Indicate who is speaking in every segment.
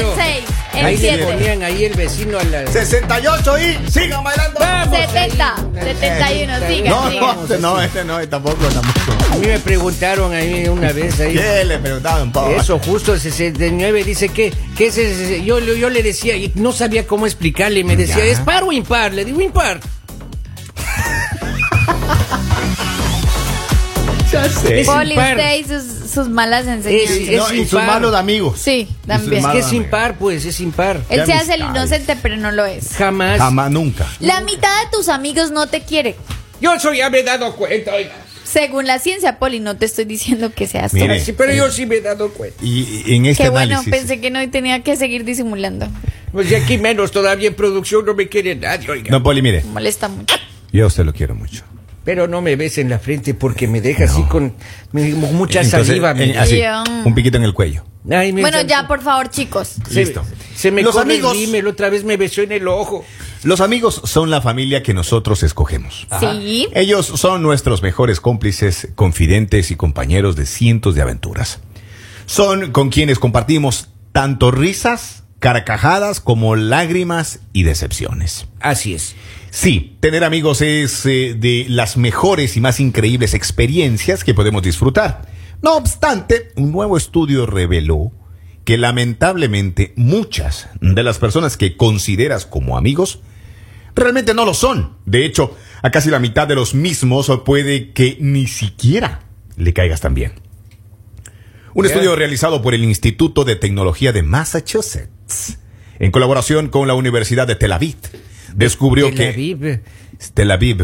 Speaker 1: el 6, el
Speaker 2: ahí le
Speaker 1: 7.
Speaker 2: ponían ahí el vecino a la...
Speaker 3: 68 y sigan bailando.
Speaker 2: Vamos,
Speaker 1: 70,
Speaker 2: ahí.
Speaker 1: 71, siga,
Speaker 3: No,
Speaker 1: siga.
Speaker 3: no, este no, este no, tampoco, tampoco.
Speaker 2: A mí me preguntaron ahí una vez ahí.
Speaker 3: ¿Qué le preguntaban, Pau?
Speaker 2: Eso, justo 69, dice que, que es ese- yo, yo le decía, y no sabía cómo explicarle, y me decía,
Speaker 3: Ya.
Speaker 2: ¿es par o impar? Le digo, impar.
Speaker 3: Ya sé.
Speaker 2: Es
Speaker 1: Poli,
Speaker 2: impar.
Speaker 1: usted y sus, sus malas enseñanzas.
Speaker 2: Es-
Speaker 3: No, y sus
Speaker 2: impar.
Speaker 3: malos amigos.
Speaker 1: Sí, también.
Speaker 2: Es que es impar, pues, es impar.
Speaker 1: Él se hace el
Speaker 3: amistades.
Speaker 1: inocente, pero no lo es.
Speaker 2: Jamás.
Speaker 3: Jamás, nunca.
Speaker 1: La mitad de tus amigos no te quiere.
Speaker 2: Yo eso ya me he dado cuenta, oiga.
Speaker 1: Según la ciencia, Poli, no te estoy diciendo que seas
Speaker 3: Mire.
Speaker 1: tú.
Speaker 2: Sí, pero yo sí me he dado cuenta.
Speaker 3: Y, y en este
Speaker 1: Qué bueno,
Speaker 3: análisis.
Speaker 1: pensé que no y tenía que seguir disimulando.
Speaker 2: Pues y aquí menos todavía en producción no me quiere nadie, oiga.
Speaker 3: No, Poli, mire,
Speaker 1: Me molesta mucho.
Speaker 3: yo a usted lo quiero mucho.
Speaker 2: Pero no me ves en la frente porque me deja así con me- mucha
Speaker 3: Entonces,
Speaker 2: saliva.
Speaker 3: en- así, un piquito en el cuello.
Speaker 2: Ay, me-
Speaker 1: Bueno, ya, por favor, chicos.
Speaker 2: se,
Speaker 3: Listo.
Speaker 2: Se me
Speaker 3: Los amigos-
Speaker 2: el rímel, otra vez me besó en el ojo.
Speaker 3: Los amigos son la familia que nosotros escogemos.
Speaker 1: Sí.
Speaker 3: Ellos son nuestros mejores cómplices, confidentes y compañeros de cientos de aventuras. Son con quienes compartimos tanto risas, carcajadas como lágrimas y decepciones.
Speaker 2: Así es.
Speaker 3: Sí, tener amigos es eh, de las mejores y más increíbles experiencias que podemos disfrutar. No obstante, un nuevo estudio reveló que lamentablemente muchas de las personas que consideras como amigos realmente no lo son. De hecho, a casi la mitad de los mismos puede que ni siquiera le caigas tan bien. Un estudio realizado por el Instituto de Tecnología de Massachusetts, en colaboración con la Universidad de Tel Aviv, descubrió
Speaker 2: Tel
Speaker 3: que
Speaker 2: Aviv.
Speaker 3: Tel Aviv.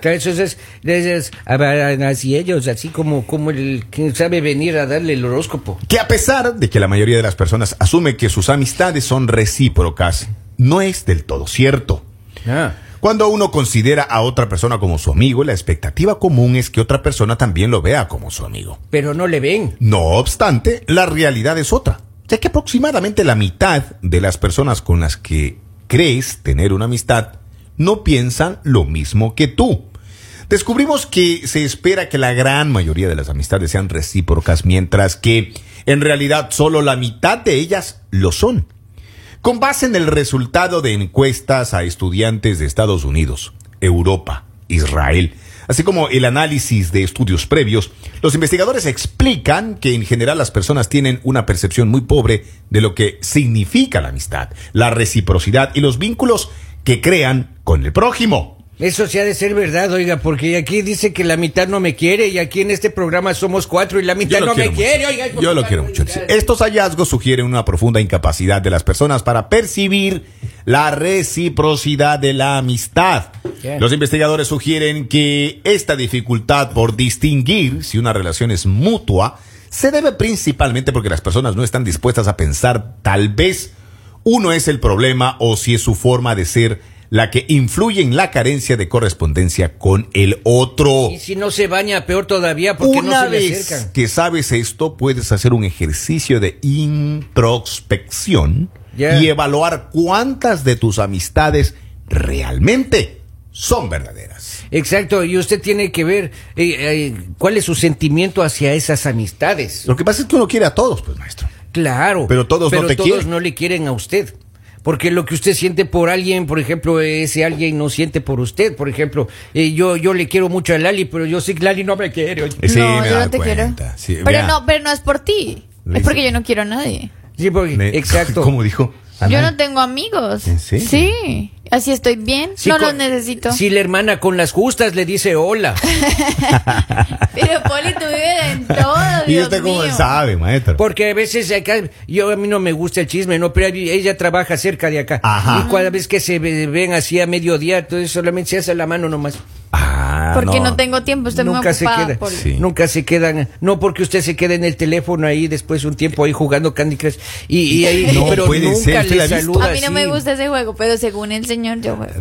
Speaker 2: Claro, Eso es, es- es- así ellos, así como, como el que sabe venir a darle el horóscopo.
Speaker 3: que a pesar de que la mayoría de las personas asume que sus amistades son recíprocas, no es del todo cierto.
Speaker 2: Ah.
Speaker 3: Cuando uno considera a otra persona como su amigo, la expectativa común es que otra persona también lo vea como su amigo.
Speaker 2: Pero no le ven.
Speaker 3: No obstante, la realidad es otra, ya que aproximadamente la mitad de las personas con las que crees tener una amistad no piensan lo mismo que tú. Descubrimos que se espera que la gran mayoría de las amistades sean recíprocas, mientras que en realidad solo la mitad de ellas lo son. Con base en el resultado de encuestas a estudiantes de Estados Unidos, Europa, Israel, así como el análisis de estudios previos, los investigadores explican que en general las personas tienen una percepción muy pobre de lo que significa la amistad, la reciprocidad y los vínculos que crean con el prójimo.
Speaker 2: Eso sí ha de ser verdad, oiga, porque aquí dice que la mitad no me quiere y aquí en este programa somos cuatro y la mitad no me quiere, oiga.
Speaker 3: Yo lo quiero mucho. Estos hallazgos sugieren una profunda incapacidad de las personas para percibir la reciprocidad de la amistad. Los investigadores sugieren que esta dificultad por distinguir si una relación es mutua se debe principalmente porque las personas no están dispuestas a pensar tal vez uno es el problema o si es su forma de ser la que influye en la carencia de correspondencia con el otro.
Speaker 2: Y si no se baña, peor todavía, porque
Speaker 3: Una
Speaker 2: no se le
Speaker 3: vez
Speaker 2: acercan.
Speaker 3: que sabes esto, puedes hacer un ejercicio de introspección y evaluar cuántas de tus amistades realmente son verdaderas.
Speaker 2: Exacto, y usted tiene que ver eh, eh, cuál es su sentimiento hacia esas amistades.
Speaker 3: Lo que pasa es que uno quiere a todos, pues maestro.
Speaker 2: Claro.
Speaker 3: Pero todos no te
Speaker 2: todos
Speaker 3: quieren.
Speaker 2: no le quieren a usted. Porque lo que usted siente por alguien, por ejemplo, ese alguien no siente por usted. Por ejemplo, eh, yo, yo le quiero mucho a Lali, pero yo sé que Lali no me quiere.
Speaker 3: sí,
Speaker 1: no,
Speaker 3: me
Speaker 1: yo no te
Speaker 3: cuenta.
Speaker 1: quiero.
Speaker 3: Sí,
Speaker 1: pero no, pero no es por ti. Es porque yo no quiero a nadie.
Speaker 2: Sí, porque-
Speaker 3: Me-
Speaker 2: exacto.
Speaker 3: ¿Cómo dijo?
Speaker 1: Yo no tengo amigos.
Speaker 3: ¿En serio?
Speaker 1: Sí. Así estoy bien.
Speaker 2: Sí,
Speaker 1: no los necesito.
Speaker 2: Si la hermana con las justas le dice hola.
Speaker 1: Pero Poli, tú vives en todo.
Speaker 3: ¿Y
Speaker 1: Dios
Speaker 3: usted cómo sabe, maestro?
Speaker 2: Porque a veces acá, yo a mí no me gusta el chisme, no, pero ella trabaja cerca de acá.
Speaker 3: Ajá.
Speaker 2: Y cada vez que se ve- ven así a mediodía, entonces solamente se hace la mano nomás.
Speaker 3: Ah,
Speaker 1: Porque no. tengo tiempo, estoy muy
Speaker 2: Nunca se
Speaker 1: ocupada.
Speaker 2: queda.
Speaker 1: Poli.
Speaker 3: Sí.
Speaker 2: Nunca se quedan, no porque usted se quede en el teléfono ahí después un tiempo ahí jugando Candy Crush y, y ahí,
Speaker 3: No
Speaker 2: pero
Speaker 3: puede
Speaker 2: nunca
Speaker 3: ser, ¿usted la
Speaker 2: le saluda
Speaker 1: A mí no
Speaker 2: así.
Speaker 1: me gusta ese juego, pero según el señor yo juego.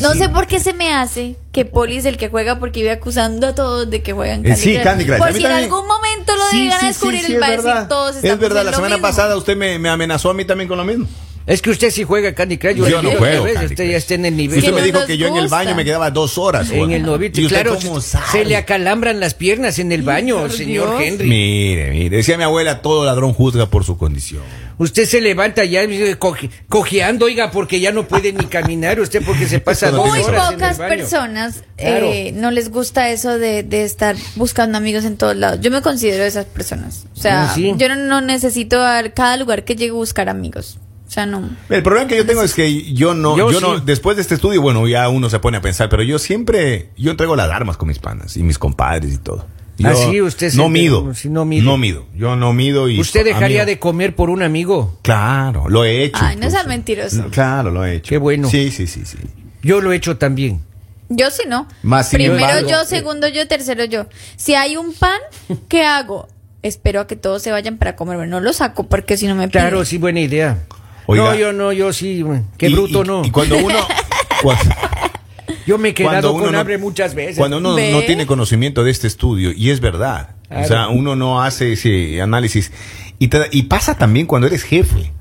Speaker 1: No sé por qué se me hace que Poli es el que juega porque iba acusando a todos de que juegan
Speaker 3: Eh,
Speaker 1: Candy
Speaker 3: sí,
Speaker 1: Crush.
Speaker 3: Candy Crush.
Speaker 1: Por si en algún momento lo
Speaker 3: Sí,
Speaker 1: llegan
Speaker 3: sí,
Speaker 1: a descubrir,
Speaker 3: sí, sí,
Speaker 1: él va a
Speaker 3: es
Speaker 1: decir
Speaker 3: verdad.
Speaker 1: todos
Speaker 3: Es verdad, la semana
Speaker 1: mismo.
Speaker 3: pasada usted me, me amenazó a mí también con lo mismo.
Speaker 2: Es que usted sí juega Candy Crush.
Speaker 3: Yo no juego
Speaker 2: Usted ya está en el nivel.
Speaker 3: Usted me
Speaker 1: no
Speaker 3: dijo que yo en el baño me quedaba dos horas.
Speaker 2: En el novito,
Speaker 3: ¿Y usted
Speaker 2: claro,
Speaker 3: cómo
Speaker 2: se le acalambran las piernas en el baño, señor
Speaker 1: Dios.
Speaker 2: Henry.
Speaker 3: Mire, mire, decía mi abuela, todo ladrón juzga por su condición.
Speaker 2: Usted se levanta ya eh, coje- cojeando, oiga, porque ya no puede ni caminar usted porque se pasa dos
Speaker 1: Muy
Speaker 2: horas en el
Speaker 1: pocas
Speaker 2: baño.
Speaker 1: personas
Speaker 2: Claro.
Speaker 1: eh, no les gusta eso de, de estar buscando amigos en todos lados. Yo me considero de esas personas. O sea,
Speaker 2: sí.
Speaker 1: yo no, no necesito a cada lugar que llegue a buscar amigos. O sea, no.
Speaker 3: El problema que yo tengo es que yo no,
Speaker 2: Yo
Speaker 3: yo, no, después de este estudio, bueno, ya uno se pone a pensar, pero yo siempre, yo entrego las armas con mis panas y mis compadres y todo. Yo
Speaker 2: Ah, sí, usted
Speaker 3: no mido,
Speaker 2: no mide.
Speaker 3: no mido, yo no mido y
Speaker 2: ¿Usted dejaría
Speaker 3: amigo,
Speaker 2: de comer por un amigo?
Speaker 3: Claro, lo he hecho.
Speaker 1: Ay, no sea
Speaker 3: incluso.
Speaker 1: mentiroso.
Speaker 3: No, Claro, lo he hecho.
Speaker 2: Qué bueno.
Speaker 3: Sí, sí, sí, sí.
Speaker 2: Yo lo he hecho también.
Speaker 1: Yo sí no.
Speaker 3: Más
Speaker 1: Primero
Speaker 3: embargo,
Speaker 1: yo,
Speaker 3: eh,
Speaker 1: segundo yo, tercero yo. Si hay un pan, ¿qué hago? Espero a que todos se vayan para comer. No lo saco porque si no me.
Speaker 2: Claro, sí, buena idea.
Speaker 3: Oiga.
Speaker 2: no, yo no, yo sí. güey. Qué
Speaker 3: Y-
Speaker 2: bruto,
Speaker 3: y-
Speaker 2: no.
Speaker 3: Y cuando uno,
Speaker 2: yo me he quedado con
Speaker 3: no-
Speaker 2: hambre muchas veces.
Speaker 3: Cuando uno
Speaker 1: Ve.
Speaker 3: no tiene conocimiento de este estudio, y es verdad,
Speaker 2: Claro.
Speaker 3: o sea, uno no hace ese análisis. Y, te- y pasa también cuando eres jefe.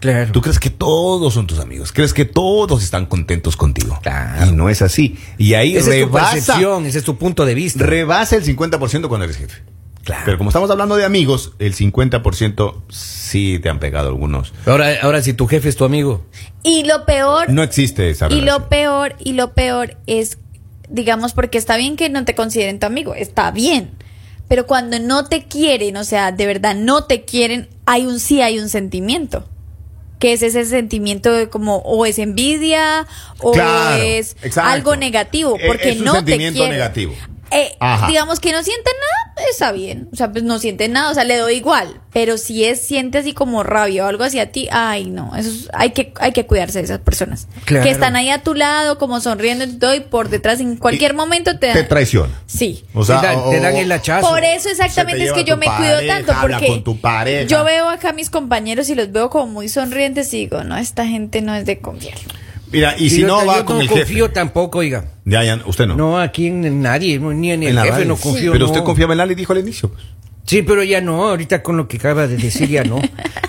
Speaker 2: Claro.
Speaker 3: Tú crees que todos son tus amigos, crees que todos están contentos contigo.
Speaker 2: Claro.
Speaker 3: Y no es así. Y ahí
Speaker 2: Esa es tu
Speaker 3: rebasa,
Speaker 2: percepción, ese es tu punto de vista.
Speaker 3: rebasa el 50% cuando eres jefe.
Speaker 2: Claro.
Speaker 3: Pero como estamos hablando de amigos, el 50% sí te han pegado algunos.
Speaker 2: Ahora, ahora si tu jefe es tu amigo.
Speaker 1: Y lo peor,
Speaker 3: No existe esa
Speaker 1: y lo peor, y lo peor es, digamos, porque está bien que no te consideren tu amigo, está bien. Pero cuando no te quieren, o sea, de verdad no te quieren, hay un sí, hay un sentimiento. Que es ese sentimiento de como, o es envidia, o
Speaker 3: Claro,
Speaker 1: es
Speaker 3: exacto.
Speaker 1: algo negativo,
Speaker 3: Eh,
Speaker 1: porque
Speaker 3: es un
Speaker 1: no te
Speaker 3: sentimiento
Speaker 1: quieren.
Speaker 3: negativo.
Speaker 1: Eh, digamos que no siente nada, está bien. O sea, pues no siente nada, o sea, le doy igual. Pero si es, siente así como rabia o algo hacia ti, ay, no, eso es- hay que, hay que cuidarse de esas personas.
Speaker 2: Claro.
Speaker 1: Que están ahí a tu lado, como sonriendo y todo, y por detrás en cualquier
Speaker 3: Y
Speaker 1: momento te,
Speaker 3: Te traiciona.
Speaker 1: Sí.
Speaker 3: O sea,
Speaker 2: te, dan, te dan el hachazo.
Speaker 1: Por eso exactamente es que yo me cuido tanto, porque
Speaker 3: con tu pareja.
Speaker 1: yo veo acá a mis compañeros y los veo como muy sonrientes y digo, no, esta gente no es de confiar.
Speaker 3: Mira, y si
Speaker 2: yo,
Speaker 3: no
Speaker 2: yo
Speaker 3: va con
Speaker 2: no
Speaker 3: el
Speaker 2: confío
Speaker 3: jefe.
Speaker 2: tampoco, oiga.
Speaker 3: Ya, ya, usted no.
Speaker 2: No, aquí en nadie, no, ni en el
Speaker 3: En
Speaker 2: jefe no confío.
Speaker 3: Pero
Speaker 2: no.
Speaker 3: usted confiaba en Lali, dijo al inicio. pues.
Speaker 2: Sí, pero ya no, ahorita con lo que acaba de decir ya no.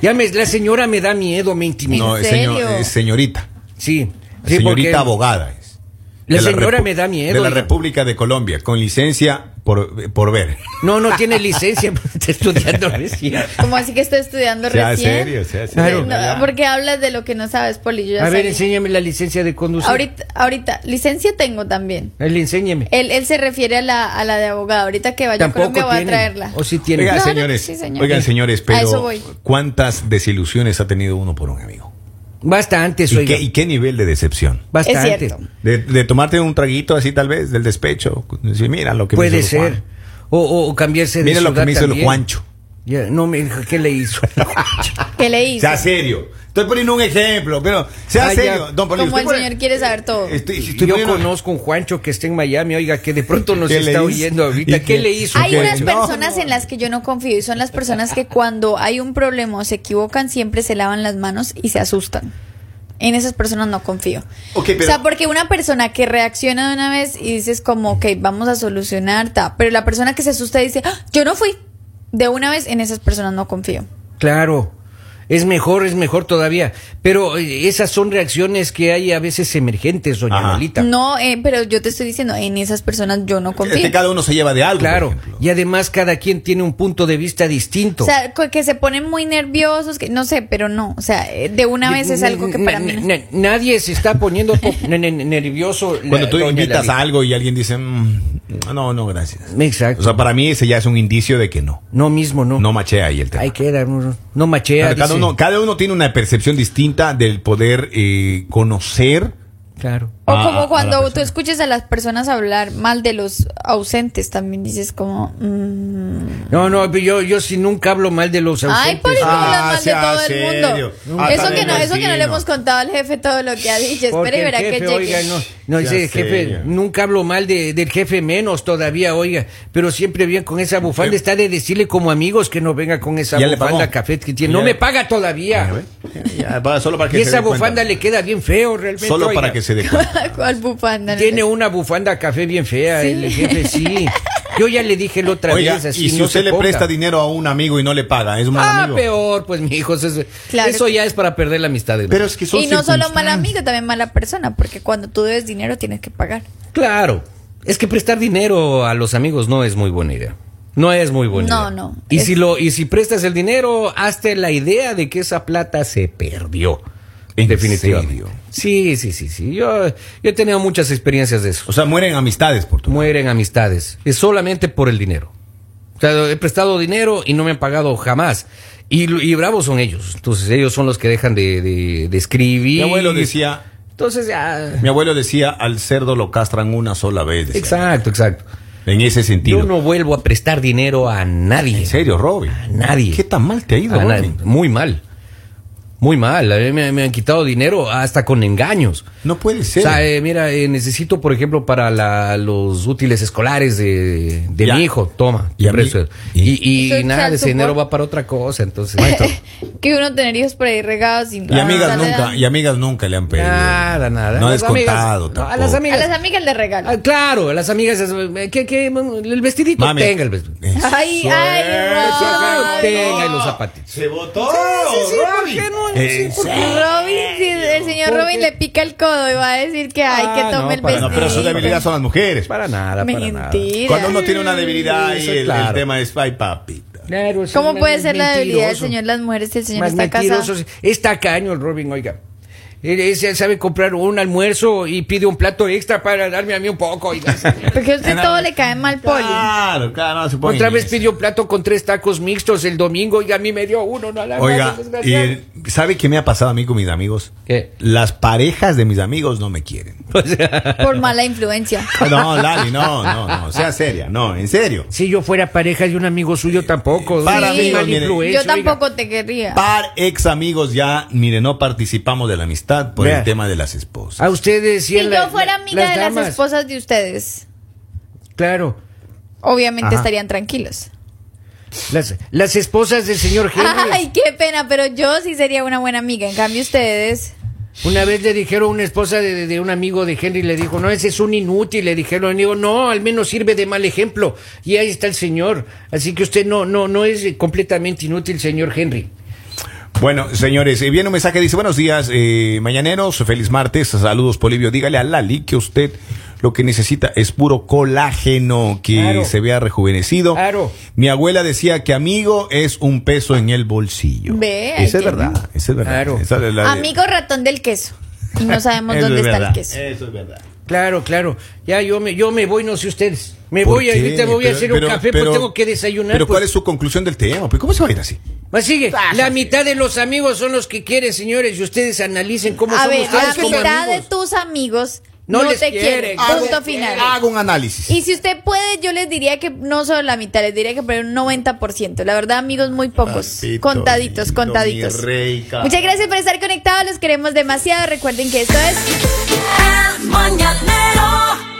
Speaker 2: Ya me, la señora me da miedo, me intimida.
Speaker 3: No,
Speaker 1: ¿En
Speaker 3: es, señor-
Speaker 1: serio?
Speaker 3: es señorita.
Speaker 2: Sí. sí,
Speaker 3: señorita abogada es.
Speaker 2: La señora me da miedo.
Speaker 3: De la
Speaker 2: oiga.
Speaker 3: República de Colombia, con licencia por, por ver.
Speaker 2: No, no tiene licencia, está estudiando recién.
Speaker 1: Como así que estoy estudiando
Speaker 3: Sea
Speaker 1: recién.
Speaker 3: serio, sea
Speaker 2: Claro.
Speaker 3: serio.
Speaker 1: No, porque hablas de lo que no sabes, Poli. Yo ya
Speaker 2: A ver, enséñame la licencia de conducir.
Speaker 1: Ahorita, ahorita, licencia tengo también.
Speaker 2: Él, enséñeme.
Speaker 1: Él, él se refiere a la, a la de abogado. Ahorita que vaya a Colombia voy a traerla.
Speaker 2: O sí tiene.
Speaker 3: Oigan, señores,
Speaker 1: sí, señor.
Speaker 3: oigan, señores, pero. ¿cuántas desilusiones ha tenido uno por un amigo?
Speaker 2: Bastantes,
Speaker 3: ¿Y
Speaker 2: oiga.
Speaker 3: qué, y qué nivel de decepción?
Speaker 2: Bastante.
Speaker 1: Es.
Speaker 3: De, de tomarte un traguito así tal vez, del despecho. Decir, mira lo que me
Speaker 2: Puede
Speaker 3: hizo
Speaker 2: ser.
Speaker 3: Juan.
Speaker 2: O, o- cambiarse de
Speaker 3: Mira lo que me hizo el. Juancho.
Speaker 2: Ya, no me ¿qué le hizo?
Speaker 1: ¿Qué le hizo?
Speaker 3: Sea serio. Estoy poniendo un ejemplo, pero sea serio. Don Poli,
Speaker 1: Como el señor quiere saber todo.
Speaker 3: Estoy, estoy
Speaker 2: Yo
Speaker 3: poniendo-
Speaker 2: conozco un Juancho que está en Miami, oiga, que de pronto nos
Speaker 3: ¿Qué le
Speaker 2: está
Speaker 3: hizo?
Speaker 2: oyendo ahorita.
Speaker 3: ¿Y
Speaker 2: ¿Qué
Speaker 3: qué?
Speaker 2: le hizo?
Speaker 1: Hay
Speaker 3: ¿Qué?
Speaker 1: unas
Speaker 3: No,
Speaker 1: personas en las que yo no confío y son las personas que cuando hay un problema o se equivocan siempre se lavan las manos y se asustan. En esas personas no confío.
Speaker 3: Pero-
Speaker 1: O sea, porque una persona que reacciona de una vez y dices como, ok, vamos a solucionar, ta, pero la persona que se asusta y dice, "Ah, yo no fui, de una vez en esas personas no confío.
Speaker 2: Claro. Es mejor, es mejor todavía. Pero eh, esas son reacciones que hay a veces emergentes, doña
Speaker 3: Ajá.
Speaker 2: Lolita.
Speaker 1: No, eh, pero yo te estoy diciendo, en esas personas yo no confío.
Speaker 3: Es que cada uno se lleva de algo.
Speaker 2: Claro.
Speaker 3: por.
Speaker 2: Y además cada quien tiene un punto de vista distinto.
Speaker 1: O sea, que se ponen muy nerviosos, que no sé, pero no. O sea, eh, de una vez es algo que para mí no.
Speaker 2: Nadie se está poniendo po- ne- ne- nervioso.
Speaker 3: Cuando tú invitas a algo y alguien dice, "Mm, no, no, gracias.
Speaker 2: Exacto.
Speaker 3: O sea, para mí ese ya es un indicio de que no.
Speaker 2: no mismo, no.
Speaker 3: No machea ahí el tema.
Speaker 2: Hay que dar, no, no machea.
Speaker 3: Claro, cada,
Speaker 2: dice.
Speaker 3: Uno, cada uno tiene una percepción distinta del poder eh, conocer.
Speaker 2: Claro.
Speaker 1: O
Speaker 3: a- a
Speaker 1: como
Speaker 3: la
Speaker 1: cuando tú escuches a las personas hablar mal de los ausentes, también dices como... mm,
Speaker 2: No, no, pero yo, yo sí nunca hablo mal de los ausentes.
Speaker 1: Ay, por eso
Speaker 3: Ah,
Speaker 1: hablas mal de todo el
Speaker 3: serio.
Speaker 1: mundo. Eso que, no, eso que no le hemos contado al jefe todo lo que ha dicho. Espera y
Speaker 2: el
Speaker 1: verá que llegue.
Speaker 2: oiga, no, no ese jefe,
Speaker 3: serio.
Speaker 2: nunca hablo mal de, del jefe menos todavía, oiga, pero siempre bien con esa bufanda está de decirle como amigos que no venga con esa bufanda café que tiene.
Speaker 3: Ya
Speaker 2: No me paga todavía.
Speaker 3: Ya, solo para que
Speaker 2: Y
Speaker 3: se
Speaker 2: esa
Speaker 3: dé cuenta.
Speaker 2: bufanda le queda bien feo realmente.
Speaker 3: Solo
Speaker 2: oiga.
Speaker 3: para que se dé cuenta.
Speaker 1: ¿Cuál bufanda?
Speaker 2: Tiene una bufanda café bien fea, el jefe sí. Yo ya le dije la otra
Speaker 3: Oiga,
Speaker 2: vez. así,
Speaker 3: y si
Speaker 2: no
Speaker 3: usted le
Speaker 2: ponga.
Speaker 3: presta dinero a un amigo y no le paga, es un mal
Speaker 2: Ah,
Speaker 3: amigo.
Speaker 2: peor, pues, mi hijo. Eso,
Speaker 1: Claro
Speaker 2: eso
Speaker 1: que-
Speaker 2: ya es para perder la amistad. de
Speaker 3: Pero es que son
Speaker 1: Y no solo mala
Speaker 3: circunstancias.
Speaker 1: amiga, también mala persona, porque cuando tú debes dinero tienes que pagar.
Speaker 2: Claro. Es que prestar dinero a los amigos no es muy buena idea. No es muy buena
Speaker 1: No,
Speaker 2: idea.
Speaker 1: no.
Speaker 2: Y
Speaker 1: Es-
Speaker 2: si lo y si prestas el dinero, hazte la idea de que esa plata se perdió.
Speaker 3: ¿En
Speaker 2: Definitivamente.
Speaker 3: serio?
Speaker 2: Sí, sí, sí, sí. Yo, yo he tenido muchas experiencias de eso.
Speaker 3: O sea, mueren amistades por tu
Speaker 2: Mueren amistades. Es solamente por el dinero. O sea, he prestado dinero y no me han pagado jamás. Y, y bravos son ellos. Entonces ellos son los que dejan de, de- de escribir.
Speaker 3: Mi abuelo decía,
Speaker 2: Entonces ya...
Speaker 3: mi abuelo decía, al cerdo lo castran una sola vez. decía.
Speaker 2: Exacto, exacto.
Speaker 3: En ese sentido.
Speaker 2: Yo no vuelvo a prestar dinero a nadie.
Speaker 3: En serio, Robin.
Speaker 2: A nadie.
Speaker 3: ¿Qué tan mal te ha ido. Robin?
Speaker 2: Muy mal. Muy mal. A mí me, me han quitado dinero hasta con engaños.
Speaker 3: No puede
Speaker 2: O
Speaker 3: ser.
Speaker 2: sea, eh, mira, eh, necesito, por ejemplo, para la- los útiles escolares de, de mi hijo, toma,
Speaker 3: Y mí- y-
Speaker 2: nada, ese dinero va para otra cosa, entonces.
Speaker 1: que uno tener hijos por ahí regados sin
Speaker 3: y amigas nunca, y amigas nunca le han pedido.
Speaker 2: Nada, nada.
Speaker 3: No
Speaker 2: las
Speaker 3: descontado tampoco.
Speaker 2: a las
Speaker 1: A
Speaker 2: amigas.
Speaker 1: las amigas le regalo.
Speaker 2: Ah, claro, a las amigas, eh, que, que el vestidito
Speaker 3: Mami.
Speaker 2: tenga el vestidito.
Speaker 1: Ay, ay.
Speaker 2: Tenga los zapatitos.
Speaker 3: Se votó,
Speaker 2: sí, ¿por
Speaker 3: Robin.
Speaker 2: qué no?
Speaker 1: Robin, si el señor
Speaker 2: ¿Por
Speaker 1: Robin le pica el codo y va a decir que hay
Speaker 2: Ah,
Speaker 1: que tome
Speaker 2: no,
Speaker 1: el vestido.
Speaker 3: No, pero su debilidad son las mujeres.
Speaker 2: Para nada, para nada.
Speaker 1: Mentira.
Speaker 3: Cuando uno tiene una debilidad ahí,
Speaker 2: Eso,
Speaker 3: el, tema es, ay.
Speaker 2: Claro, sí,
Speaker 1: ¿Cómo puede ser la debilidad del señor las mujeres si el señor
Speaker 2: Más
Speaker 1: está casado?
Speaker 2: Es tacaño el Robin, oiga. Él, él se sabe comprar un almuerzo y pide un plato extra para darme a mí un poco, oiga.
Speaker 1: Porque a usted todo le cae mal, Poli.
Speaker 3: Claro, claro, no se
Speaker 2: Otra vez
Speaker 3: eso.
Speaker 2: pidió un plato con tres tacos mixtos el domingo y a mí me dio uno, no la
Speaker 3: Oiga, y, ¿sabe qué me ha pasado a mí con mis amigos?
Speaker 2: ¿Qué?
Speaker 3: Las parejas de mis amigos no me quieren.
Speaker 2: O sea,
Speaker 1: Por mala influencia.
Speaker 3: No, Lali, no, no, no, sea seria, no, en serio.
Speaker 2: si yo fuera pareja de un amigo suyo tampoco.
Speaker 3: Para
Speaker 2: Sí,
Speaker 3: amigos,
Speaker 2: mala
Speaker 3: mire.
Speaker 2: influencia,
Speaker 1: Yo
Speaker 2: oiga.
Speaker 1: tampoco te querría.
Speaker 3: Par ex amigos ya, mire, no participamos de la amistad por el tema de las esposas.
Speaker 2: A ustedes
Speaker 1: Si
Speaker 2: y la-
Speaker 1: yo fuera
Speaker 2: la-
Speaker 1: amiga de las esposas de ustedes,
Speaker 2: Claro.
Speaker 1: obviamente
Speaker 2: Ajá.
Speaker 1: estarían tranquilos.
Speaker 2: Las, las esposas del señor Henry.
Speaker 1: Ay, qué pena, pero yo sí sería una buena amiga. En cambio, ustedes.
Speaker 2: Una vez le dijeron una esposa de, un amigo de Henry, le dijo, no, ese es un inútil. Le dijeron, digo, no, al menos sirve de mal ejemplo. Y ahí está el señor. Así que usted no, no, no es completamente inútil, señor Henry.
Speaker 3: Bueno, señores, eh, viene un mensaje, dice, buenos días, eh, mañaneros, feliz martes, saludos Polivio, dígale a Lali que usted lo que necesita es puro colágeno, que
Speaker 2: Claro.
Speaker 3: se vea rejuvenecido.
Speaker 2: Claro.
Speaker 3: Mi abuela decía que amigo es un peso en el bolsillo.
Speaker 1: Ve,
Speaker 3: Esa es verdad, esa es verdad.
Speaker 2: Claro.
Speaker 3: Esa es la-
Speaker 1: Amigo ratón del queso. Y no sabemos dónde
Speaker 3: es
Speaker 1: está
Speaker 3: verdad,
Speaker 1: el queso.
Speaker 3: Eso es verdad.
Speaker 2: Claro, claro. Ya yo me, yo me voy, no sé ustedes. Me
Speaker 3: ¿Por
Speaker 2: voy,
Speaker 3: qué?
Speaker 2: ahorita me voy a hacer
Speaker 3: pero-
Speaker 2: un café
Speaker 3: pero-
Speaker 2: porque tengo que desayunar.
Speaker 3: Pero
Speaker 2: pues.
Speaker 3: ¿cuál es su conclusión del tema? Pues, ¿Cómo se va a ir así?
Speaker 2: Pues sigue, la mitad de los amigos son los que quieren, señores, y ustedes analicen cómo
Speaker 1: A
Speaker 2: son
Speaker 1: ver,
Speaker 2: ustedes
Speaker 1: la
Speaker 2: como
Speaker 1: mitad de tus amigos
Speaker 2: No
Speaker 1: no,
Speaker 2: les
Speaker 1: te
Speaker 2: quieren. Hago-
Speaker 1: Punto final.
Speaker 3: Hago un análisis.
Speaker 1: Y si usted puede, yo les diría que no solo la mitad, les diría que por un 90%. La verdad, amigos, muy pocos.
Speaker 3: Papito
Speaker 1: contaditos,
Speaker 3: lindo,
Speaker 1: contaditos.
Speaker 3: mi.
Speaker 1: Muchas gracias por estar conectados. Los queremos demasiado. Recuerden que esto es.
Speaker 4: El mañanero